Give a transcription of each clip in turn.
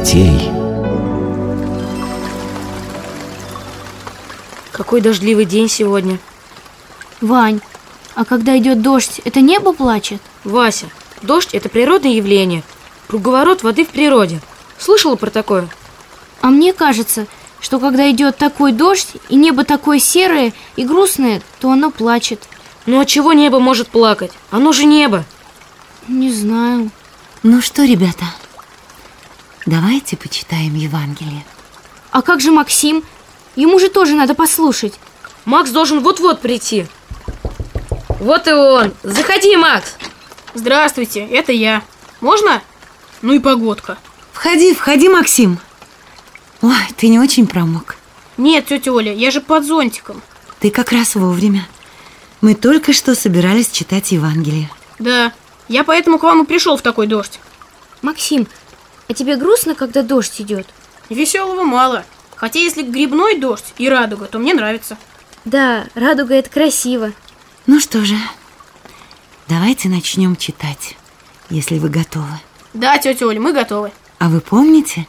детей. Какой дождливый день сегодня. Вань, а когда идет дождь, это небо плачет? Вася, дождь – это природное явление. Круговорот воды в природе. Слышала про такое? А мне кажется, что когда идет такой дождь, и небо такое серое и грустное, то оно плачет. Ну а чего небо может плакать? Оно же небо. Не знаю. Ну что, ребята, давайте почитаем Евангелие. А как же Максим? Ему же тоже надо послушать. Макс должен вот-вот прийти. Вот и он. Заходи, Макс. Здравствуйте, это я. Можно? Ну и погодка. Входи, входи, Максим. Ой, ты не очень промок. Нет, тетя Оля, я же под зонтиком. Ты как раз вовремя. Мы только что собирались читать Евангелие. Да, я поэтому к вам и пришел в такой дождь. Максим, а тебе грустно, когда дождь идет? Веселого мало. Хотя если грибной дождь и радуга, то мне нравится. Да, радуга это красиво. Ну что же, давайте начнем читать, если вы готовы. Да, тетя Оля, мы готовы. А вы помните,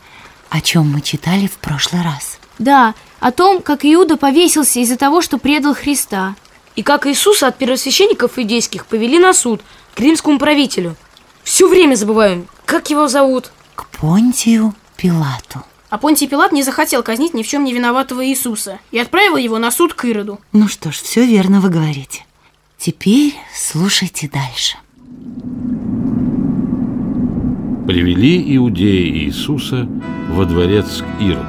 о чем мы читали в прошлый раз? Да, о том, как Иуда повесился из-за того, что предал Христа. И как Иисуса от первосвященников иудейских повели на суд к римскому правителю. Все время забываем, как его зовут. Понтию Пилату. А Понтий Пилат не захотел казнить ни в чем не виноватого Иисуса и отправил его на суд к Ироду. Ну что ж, все верно вы говорите. Теперь слушайте дальше. Привели иудеи Иисуса во дворец к Ироду.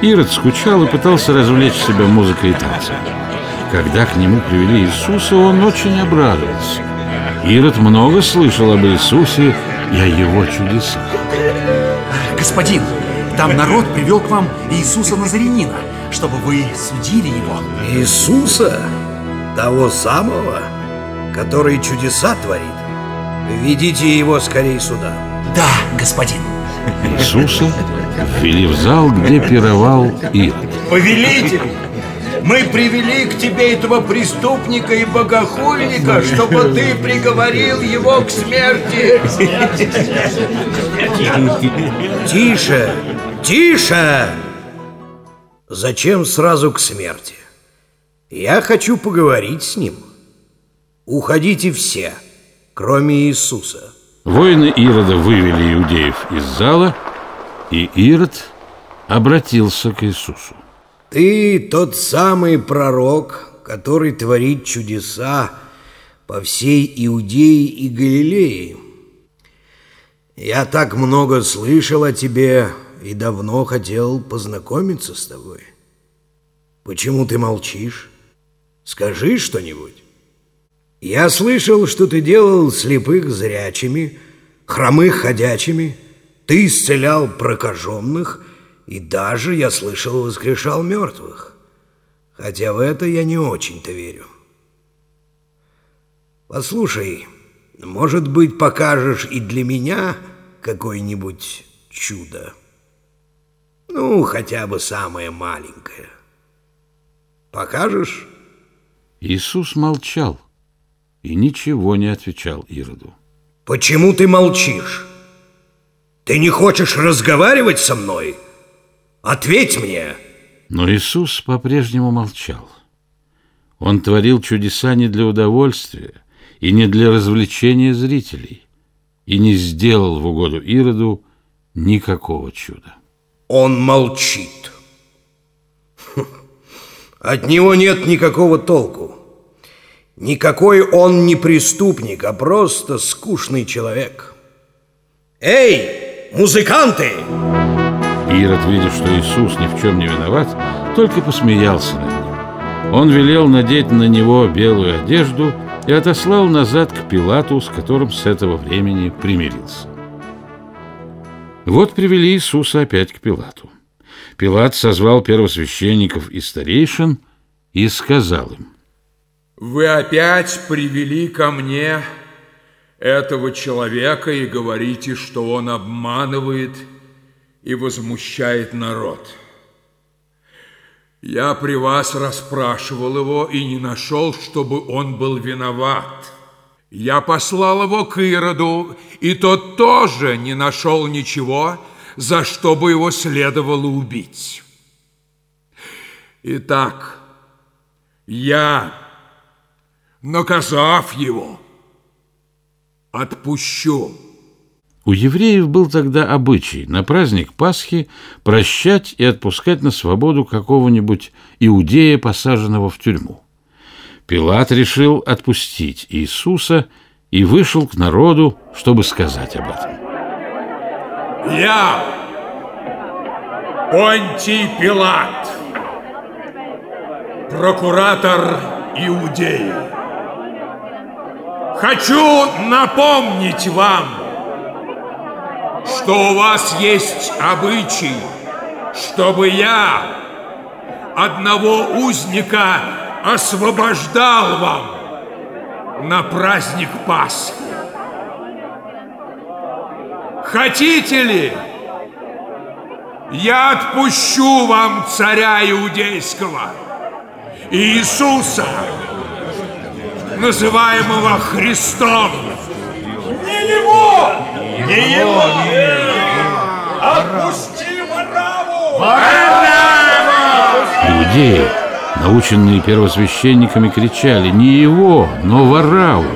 Ирод скучал и пытался развлечь себя музыкой и танцем. Когда к нему привели Иисуса, он очень обрадовался. Ирод много слышал об Иисусе и о его чудесах. Господин, там народ привел к вам Иисуса Назарянина, чтобы вы судили его. Иисуса? Того самого, который чудеса творит? Ведите его скорее сюда. Да, господин. Иисуса ввели в зал, где пировал Ирод. Повелитель, мы привели к тебе этого преступника и богохульника, чтобы ты приговорил его к смерти. Тише, тише! Зачем сразу к смерти? Я хочу поговорить с ним. Уходите все, кроме Иисуса. Воины Ирода вывели иудеев из зала, и Ирод обратился к Иисусу. Ты тот самый пророк, который творит чудеса по всей Иудее и Галилее. Я так много слышал о тебе и давно хотел познакомиться с тобой. Почему ты молчишь? Скажи что-нибудь. Я слышал, что ты делал слепых зрячими, хромых ходячими, ты исцелял прокаженных – и даже, я слышал, воскрешал мертвых. Хотя в это я не очень-то верю. Послушай, может быть, покажешь и для меня какое-нибудь чудо? Ну, хотя бы самое маленькое. Покажешь? Иисус молчал и ничего не отвечал Ироду. Почему ты молчишь? Ты не хочешь разговаривать со мной? Ответь мне!» Но Иисус по-прежнему молчал. Он творил чудеса не для удовольствия и не для развлечения зрителей, и не сделал в угоду Ироду никакого чуда. Он молчит. От него нет никакого толку. Никакой он не преступник, а просто скучный человек. Эй, музыканты! Ирод, видя, что Иисус ни в чем не виноват, только посмеялся над ним. Он велел надеть на него белую одежду и отослал назад к Пилату, с которым с этого времени примирился. Вот привели Иисуса опять к Пилату. Пилат созвал первосвященников и старейшин и сказал им, «Вы опять привели ко мне этого человека и говорите, что он обманывает и возмущает народ. Я при вас расспрашивал его и не нашел, чтобы он был виноват. Я послал его к Ироду, и тот тоже не нашел ничего, за что бы его следовало убить. Итак, я, наказав его, отпущу. У евреев был тогда обычай на праздник Пасхи прощать и отпускать на свободу какого-нибудь иудея, посаженного в тюрьму. Пилат решил отпустить Иисуса и вышел к народу, чтобы сказать об этом. Я, Понтий Пилат, прокуратор Иудеи, хочу напомнить вам, что у вас есть обычай, чтобы я одного узника освобождал вам на праздник Пасхи. Хотите ли, я отпущу вам царя иудейского, Иисуса, называемого Христом. Не его! Не его! Отпусти Вараву! Иудеи, наученные первосвященниками, кричали не его, но Вараву.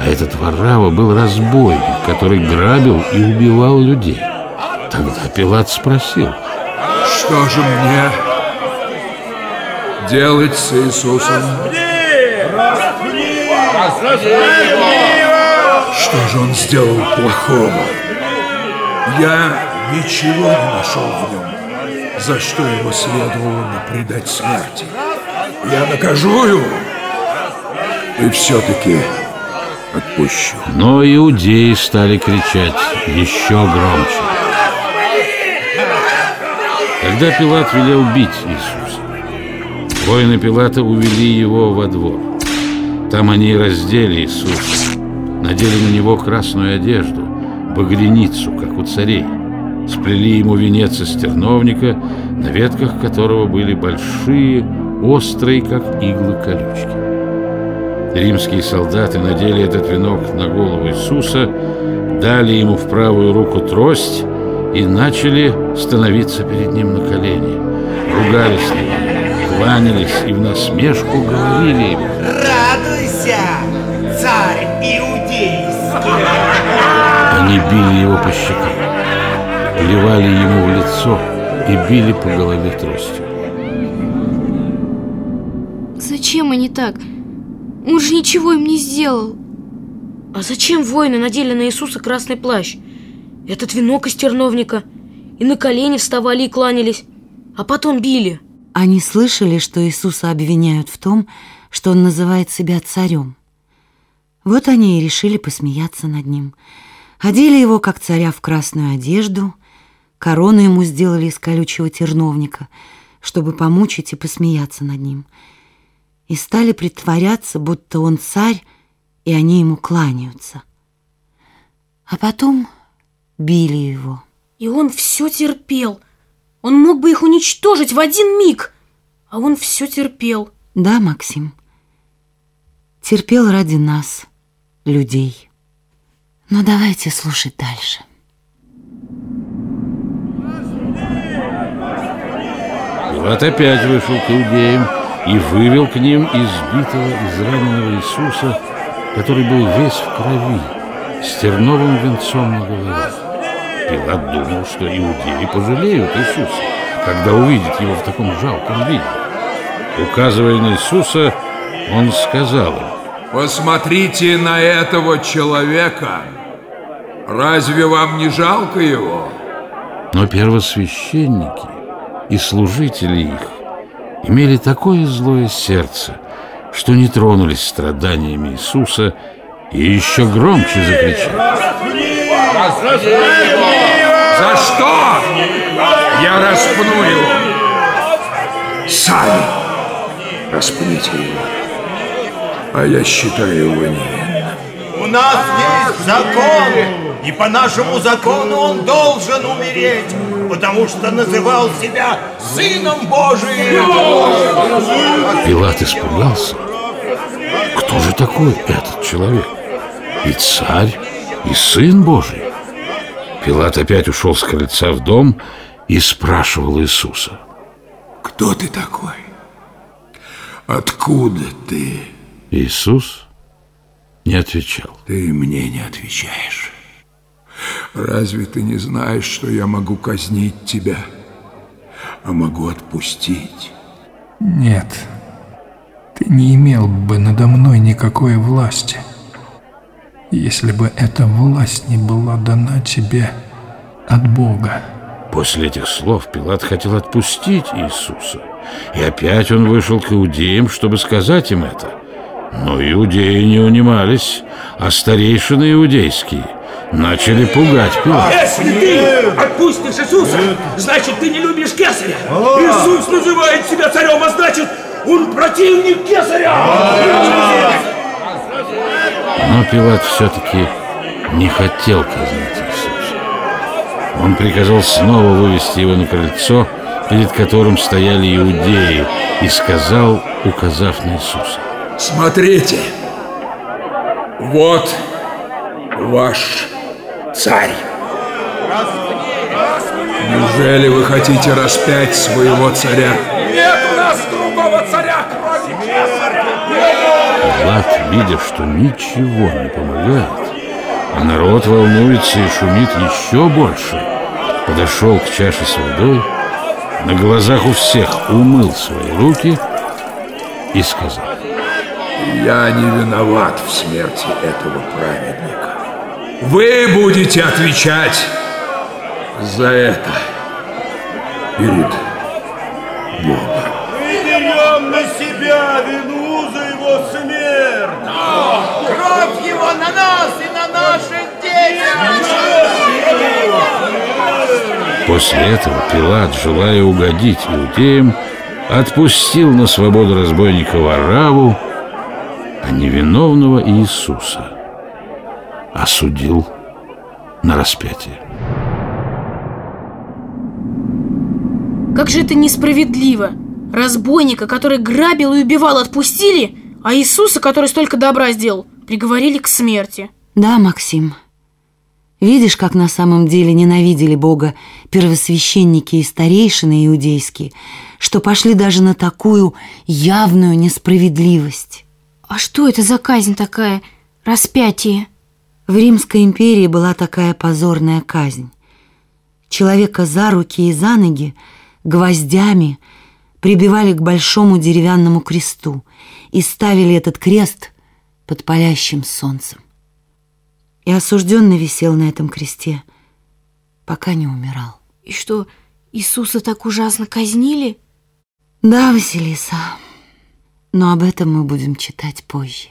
А этот Варава был разбойник, который грабил и убивал людей. Тогда Пилат спросил, Что же мне делать с Иисусом? Что же он сделал плохого? Я ничего не нашел в нем, за что его следовало предать смерти. Я накажу его и все-таки отпущу. но иудеи стали кричать еще громче. Тогда Пилат велел бить Иисуса. Воины Пилата увели его во двор. Там они раздели Иисуса, надели на него красную одежду, багряницу, как у царей, сплели ему венец из терновника, на ветках которого были большие, острые, как иглы колючки. Римские солдаты надели этот венок на голову Иисуса, дали ему в правую руку трость и начали становиться перед ним на колени. Ругались на него, кланялись и в насмешку говорили ему. Радуйся, царь иудейский! Они били его по щекам, плевали ему в лицо и били по голове тростью. Зачем они так? Он же ничего им не сделал. А зачем воины надели на Иисуса красный плащ? Этот венок из терновника. И на колени вставали и кланялись. А потом били. Они слышали, что Иисуса обвиняют в том, что он называет себя царем. Вот они и решили посмеяться над ним. Одели его, как царя, в красную одежду, корону ему сделали из колючего терновника, чтобы помучить и посмеяться над ним. И стали притворяться, будто он царь, и они ему кланяются. А потом били его. И он все терпел. Он мог бы их уничтожить в один миг. А он все терпел. Да, Максим, терпел ради нас, людей. Но давайте слушать дальше. Пилат опять вышел к иудеям и вывел к ним избитого, израненного Иисуса, который был весь в крови, с терновым венцом на голове. Пилат думал, что иудеи пожалеют Иисуса, когда увидят его в таком жалком виде. Указывая на Иисуса, он сказал им, Посмотрите на этого человека. Разве вам не жалко его? Но первосвященники и служители их имели такое злое сердце, что не тронулись страданиями Иисуса и еще громче закричали. За что? Я распну его. Сами распните его. А я считаю его невинным. У нас есть закон, и по нашему закону он должен умереть, потому что называл себя Сыном Божиим. Пилат испугался. Кто же такой этот человек? и царь, и сын Божий. Пилат опять ушел с крыльца в дом и спрашивал Иисуса. Кто ты такой? Откуда ты? Иисус не отвечал. Ты мне не отвечаешь. Разве ты не знаешь, что я могу казнить тебя, а могу отпустить? Нет, ты не имел бы надо мной никакой власти, если бы эта власть не была дана тебе от Бога. После этих слов Пилат хотел отпустить Иисуса. И опять он вышел к иудеям, чтобы сказать им это. Но иудеи не унимались, а старейшины иудейские начали пугать Пилата. Если ты отпустишь Иисуса, значит, ты не любишь кесаря. Иисус называет себя царем, а значит, он противник кесаря. Но Пилат все-таки не хотел казнить Иисуса. Он приказал снова вывести его на крыльцо, перед которым стояли иудеи, и сказал, указав на Иисуса. Смотрите, вот ваш царь. Неужели вы хотите распять своего царя? Нет у нас другого царя, кроме кесаря. Пилат, видя, что ничего не помогает, а народ волнуется и шумит еще больше, подошел к чаше с водой, на глазах у всех умыл свои руки и сказал. Я не виноват в смерти этого праведника. Вы будете отвечать за это перед Богом. Мы берем на себя вину за его смерть. Кровь его на нас и на наших детях. После этого Пилат, желая угодить иудеям, отпустил на свободу разбойника Вараву, а невиновного Иисуса осудил на распятие. Как же это несправедливо! Разбойника, который грабил и убивал, отпустили, а Иисуса, который столько добра сделал, приговорили к смерти. Да, Максим. Видишь, как на самом деле ненавидели Бога первосвященники и старейшины иудейские, что пошли даже на такую явную несправедливость. А что это за казнь такая? Распятие? В Римской империи была такая позорная казнь. Человека за руки и за ноги гвоздями прибивали к большому деревянному кресту и ставили этот крест под палящим солнцем. И осужденный висел на этом кресте, пока не умирал. И что, Иисуса так ужасно казнили? Да, Василиса, но об этом мы будем читать позже.